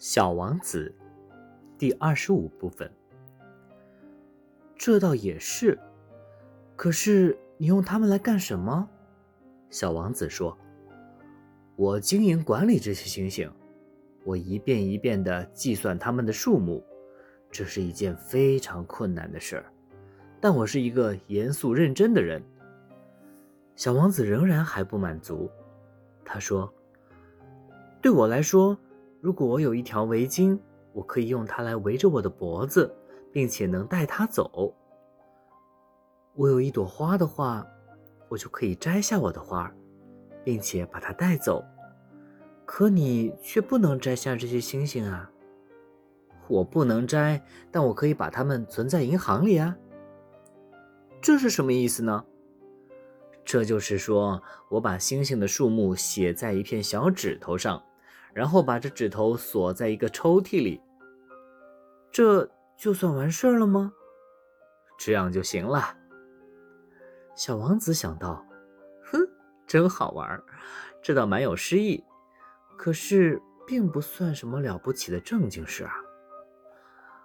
小王子，第二十五部分。这倒也是，可是你用它们来干什么？小王子说：“我经营管理这些星星，我一遍一遍地计算它们的数目，这是一件非常困难的事儿。但我是一个严肃认真的人。”小王子仍然还不满足，他说：“对我来说。”如果我有一条围巾，我可以用它来围着我的脖子，并且能带它走。我有一朵花的话，我就可以摘下我的花，并且把它带走。可你却不能摘下这些星星啊！我不能摘，但我可以把它们存在银行里啊。这是什么意思呢？这就是说我把星星的数目写在一片小指头上。然后把这指头锁在一个抽屉里，这就算完事儿了吗？这样就行了。小王子想到，哼，真好玩，这倒蛮有诗意，可是并不算什么了不起的正经事啊。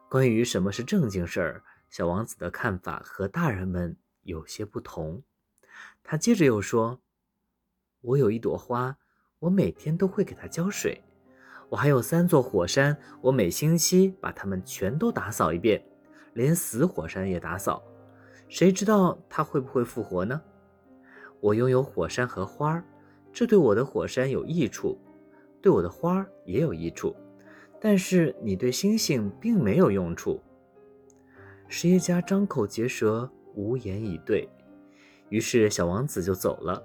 关于什么是正经事儿，小王子的看法和大人们有些不同。他接着又说：“我有一朵花。”我每天都会给它浇水，我还有三座火山，我每星期把它们全都打扫一遍，连死火山也打扫。谁知道它会不会复活呢？我拥有火山和花儿，这对我的火山有益处，对我的花儿也有益处。但是你对星星并没有用处。实业家张口结舌，无言以对。于是小王子就走了。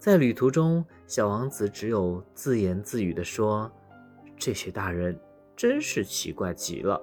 在旅途中，小王子只有自言自语地说：“这些大人真是奇怪极了。”